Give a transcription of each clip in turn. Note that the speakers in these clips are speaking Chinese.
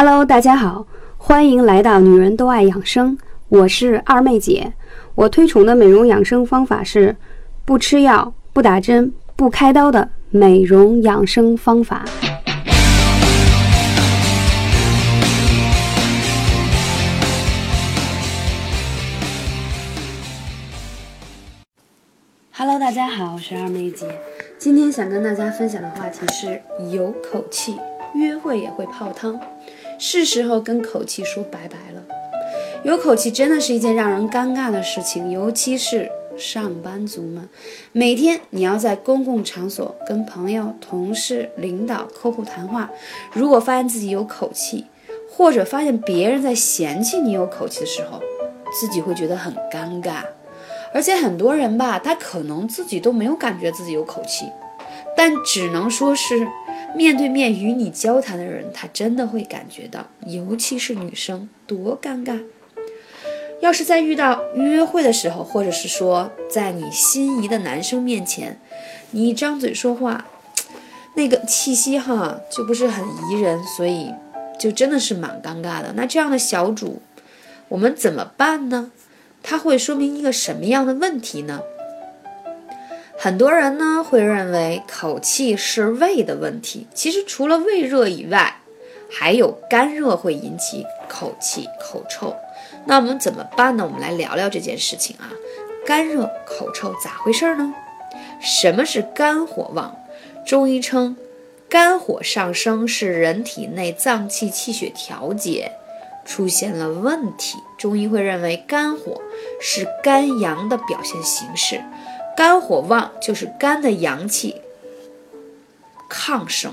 Hello，大家好，欢迎来到女人都爱养生，我是二妹姐。我推崇的美容养生方法是不吃药、不打针、不开刀的美容养生方法。Hello，大家好，我是二妹姐。今天想跟大家分享的话题是有口气，约会也会泡汤，是时候跟口气说拜拜了。有口气真的是一件让人尴尬的事情，尤其是上班族们。每天你要在公共场所跟朋友、同事、领导、客户谈话，如果发现自己有口气，或者发现别人在嫌弃你有口气的时候，自己会觉得很尴尬。而且很多人吧，他可能自己都没有感觉自己有口气，但只能说是面对面与你交谈的人，他真的会感觉到，尤其是女生多尴尬。要是在遇到约会的时候，或者是说在你心仪的男生面前，你一张嘴说话，那个气息哈就不是很宜人，所以就真的是蛮尴尬的。那这样的小主，我们怎么办呢？他会说明一个什么样的问题呢？很多人呢会认为口气是胃的问题，其实除了胃热以外，还有干热会引起口气、口臭。那我们怎么办呢？我们来聊聊这件事情啊。干热口臭咋回事呢？什么是肝火旺？中医称，肝火上升是人体内脏器气血调节。出现了问题，中医会认为肝火是肝阳的表现形式，肝火旺就是肝的阳气亢盛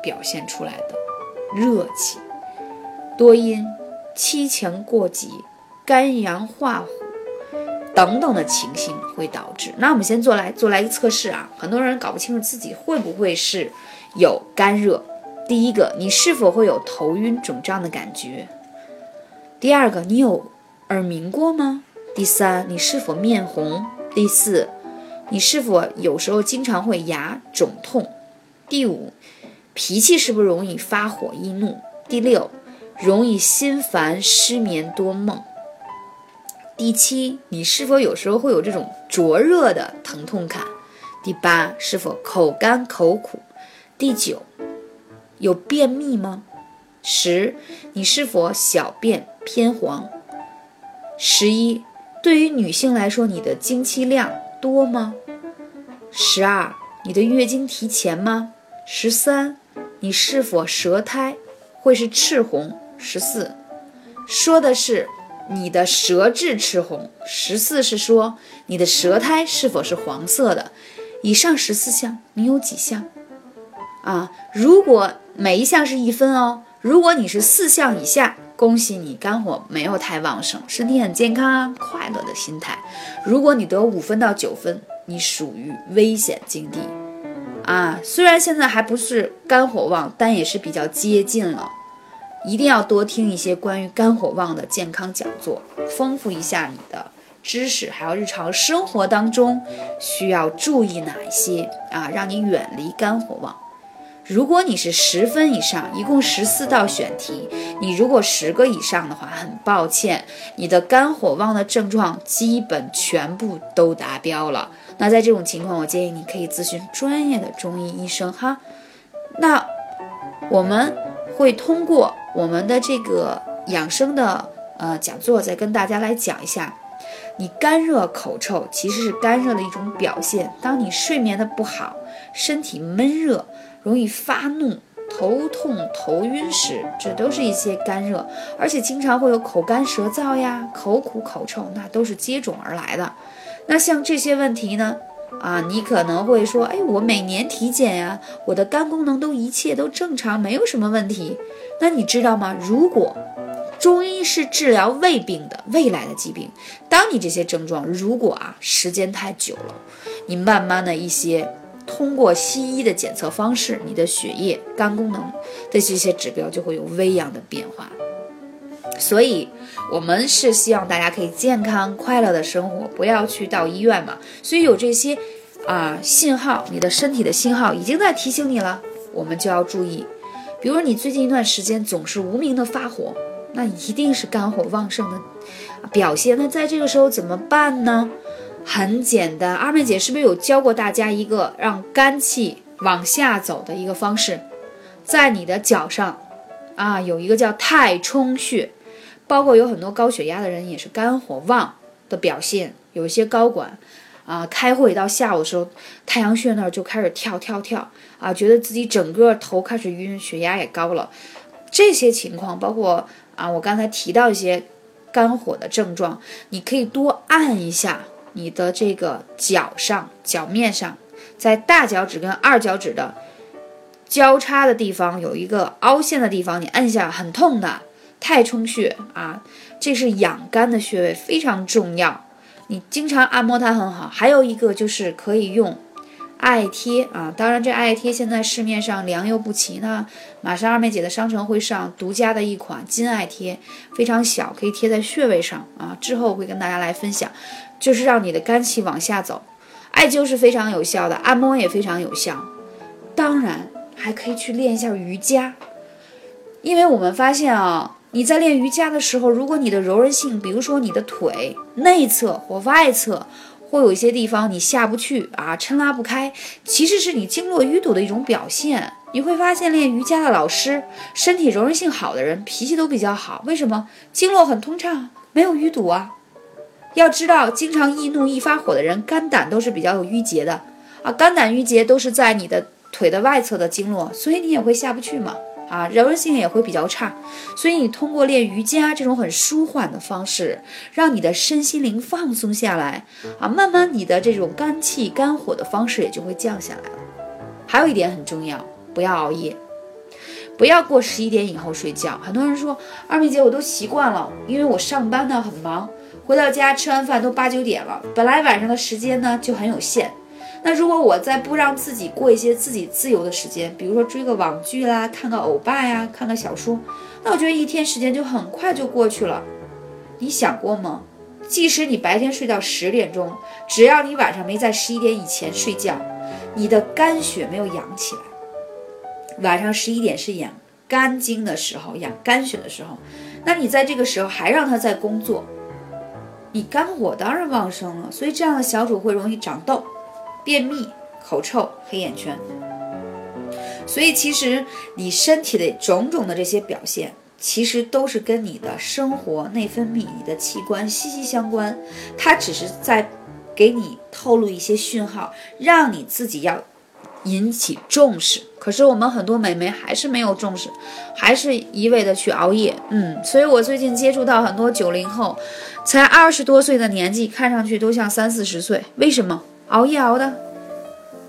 表现出来的热气，多因七情过急、肝阳化火等等的情形会导致。那我们先做来做来一个测试啊，很多人搞不清楚自己会不会是有肝热。第一个，你是否会有头晕肿胀的感觉？第二个，你有耳鸣过吗？第三，你是否面红？第四，你是否有时候经常会牙肿痛？第五，脾气是不是容易发火易怒？第六，容易心烦失眠多梦？第七，你是否有时候会有这种灼热的疼痛感？第八，是否口干口苦？第九，有便秘吗？十，你是否小便偏黄？十一，对于女性来说，你的经期量多吗？十二，你的月经提前吗？十三，你是否舌苔会是赤红？十四，说的是你的舌质赤红。十四是说你的舌苔是否是黄色的。以上十四项，你有几项？啊，如果每一项是一分哦。如果你是四项以下，恭喜你肝火没有太旺盛，身体很健康啊，快乐的心态。如果你得五分到九分，你属于危险境地啊。虽然现在还不是肝火旺，但也是比较接近了。一定要多听一些关于肝火旺的健康讲座，丰富一下你的知识，还有日常生活当中需要注意哪一些啊，让你远离肝火旺。如果你是十分以上，一共十四道选题，你如果十个以上的话，很抱歉，你的肝火旺的症状基本全部都达标了。那在这种情况，我建议你可以咨询专业的中医医生哈。那我们会通过我们的这个养生的呃讲座，再跟大家来讲一下，你干热口臭其实是干热的一种表现。当你睡眠的不好，身体闷热。容易发怒、头痛、头晕时，这都是一些干热，而且经常会有口干舌燥呀、口苦口臭，那都是接踵而来的。那像这些问题呢，啊，你可能会说，哎，我每年体检呀，我的肝功能都一切都正常，没有什么问题。那你知道吗？如果中医是治疗胃病的，未来的疾病，当你这些症状如果啊时间太久了，你慢慢的一些。通过西医的检测方式，你的血液、肝功能的这些指标就会有微样的变化。所以，我们是希望大家可以健康快乐的生活，不要去到医院嘛。所以有这些啊信号，你的身体的信号已经在提醒你了，我们就要注意。比如你最近一段时间总是无名的发火，那一定是肝火旺盛的表现。那在这个时候怎么办呢？很简单，二妹姐是不是有教过大家一个让肝气往下走的一个方式？在你的脚上，啊，有一个叫太冲穴，包括有很多高血压的人也是肝火旺的表现。有一些高管，啊，开会到下午的时候，太阳穴那儿就开始跳跳跳，啊，觉得自己整个头开始晕，血压也高了。这些情况，包括啊，我刚才提到一些肝火的症状，你可以多按一下。你的这个脚上脚面上，在大脚趾跟二脚趾的交叉的地方有一个凹陷的地方，你按下很痛的太冲穴啊，这是养肝的穴位，非常重要。你经常按摩它很好。还有一个就是可以用艾贴啊，当然这艾贴现在市面上良莠不齐呢。马上二妹姐的商城会上独家的一款金艾贴，非常小，可以贴在穴位上啊。之后会跟大家来分享。就是让你的肝气往下走，艾灸是非常有效的，按摩也非常有效，当然还可以去练一下瑜伽，因为我们发现啊，你在练瑜伽的时候，如果你的柔韧性，比如说你的腿内侧或外侧，或有一些地方你下不去啊，抻拉不开，其实是你经络淤堵的一种表现。你会发现练瑜伽的老师，身体柔韧性好的人，脾气都比较好，为什么？经络很通畅，没有淤堵啊。要知道，经常易怒、易发火的人，肝胆都是比较有淤结的啊。肝胆郁结都是在你的腿的外侧的经络，所以你也会下不去嘛。啊，柔韧性也会比较差。所以你通过练瑜伽这种很舒缓的方式，让你的身心灵放松下来啊，慢慢你的这种肝气、肝火的方式也就会降下来了。还有一点很重要，不要熬夜，不要过十一点以后睡觉。很多人说，二妹姐，我都习惯了，因为我上班呢很忙。回到家吃完饭都八九点了，本来晚上的时间呢就很有限。那如果我再不让自己过一些自己自由的时间，比如说追个网剧啦，看个欧巴呀，看个小说，那我觉得一天时间就很快就过去了。你想过吗？即使你白天睡到十点钟，只要你晚上没在十一点以前睡觉，你的肝血没有养起来。晚上十一点是养肝经的时候，养肝血的时候，那你在这个时候还让他在工作。你肝火当然旺盛了，所以这样的小主会容易长痘、便秘、口臭、黑眼圈。所以其实你身体的种种的这些表现，其实都是跟你的生活、内分泌、你的器官息息相关。它只是在给你透露一些讯号，让你自己要。引起重视，可是我们很多美眉还是没有重视，还是一味的去熬夜。嗯，所以我最近接触到很多九零后，才二十多岁的年纪，看上去都像三四十岁。为什么熬夜熬的？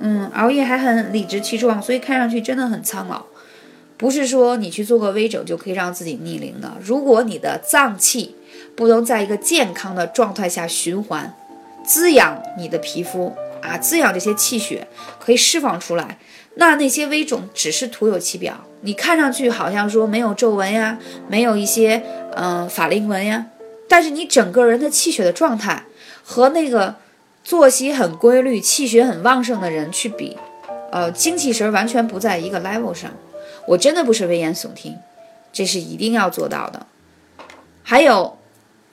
嗯，熬夜还很理直气壮，所以看上去真的很苍老。不是说你去做个微整就可以让自己逆龄的。如果你的脏器不能在一个健康的状态下循环，滋养你的皮肤。啊，滋养这些气血可以释放出来，那那些微肿只是徒有其表，你看上去好像说没有皱纹呀，没有一些嗯法令纹呀，但是你整个人的气血的状态和那个作息很规律、气血很旺盛的人去比，呃，精气神完全不在一个 level 上。我真的不是危言耸听，这是一定要做到的。还有，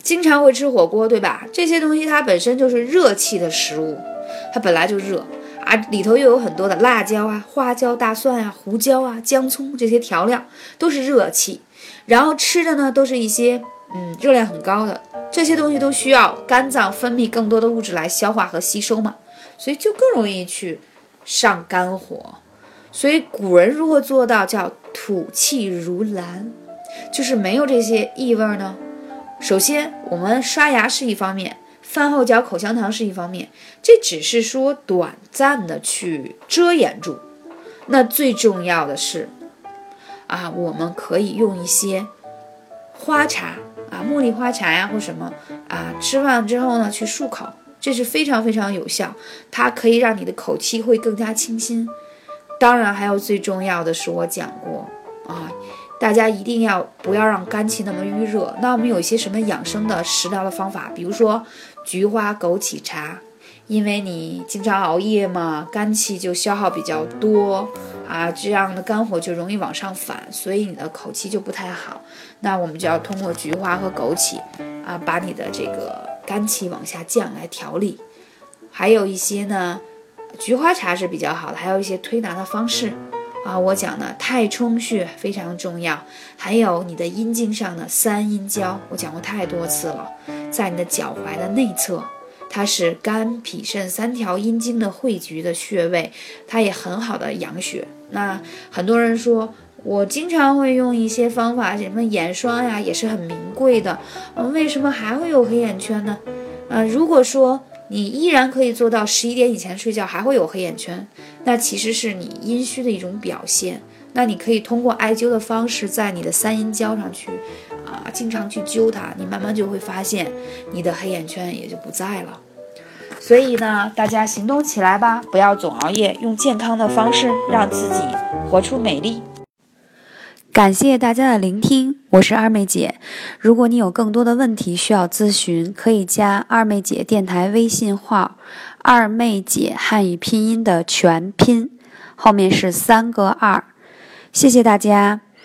经常会吃火锅，对吧？这些东西它本身就是热气的食物。它本来就热啊，里头又有很多的辣椒啊、花椒、大蒜啊、胡椒啊、姜葱这些调料都是热气，然后吃的呢都是一些嗯热量很高的这些东西，都需要肝脏分泌更多的物质来消化和吸收嘛，所以就更容易去上肝火。所以古人如何做到叫吐气如兰，就是没有这些异味呢？首先，我们刷牙是一方面。饭后嚼口香糖是一方面，这只是说短暂的去遮掩住。那最重要的是，啊，我们可以用一些花茶茉莉花茶呀，或什么啊，吃饭之后呢去漱口，这是非常非常有效，它可以让你的口气会更加清新。当然，还有最重要的是，我讲过啊。大家一定要不要让肝气那么郁热。那我们有一些什么养生的食疗的方法？比如说菊花枸杞茶，因为你经常熬夜嘛，肝气就消耗比较多啊，这样的肝火就容易往上反，所以你的口气就不太好。那我们就要通过菊花和枸杞啊，把你的这个肝气往下降来调理。还有一些呢，菊花茶是比较好的，还有一些推拿的方式啊。我讲的太冲穴非常重要，还有你的阴茎上的三阴交，我讲过太多次了，在你的脚踝的内侧。它是肝、脾、肾三条阴经的汇聚的穴位，它也很好的养血。那很多人说，我经常会用一些方法，什么眼霜呀，也是很名贵的，嗯，为什么还会有黑眼圈呢？呃，如果说你依然可以做到十一点以前睡觉还会有黑眼圈，那其实是你阴虚的一种表现。那你可以通过艾灸的方式，在你的三阴交上去。啊，经常去揪它，你慢慢就会发现你的黑眼圈也就不在了。所以呢，大家行动起来吧，不要总熬夜，用健康的方式让自己活出美丽。感谢大家的聆听，我是二妹姐。如果你有更多的问题需要咨询，可以加二妹姐电台微信号“二妹姐汉语拼音”的全拼，后面是三个二。谢谢大家。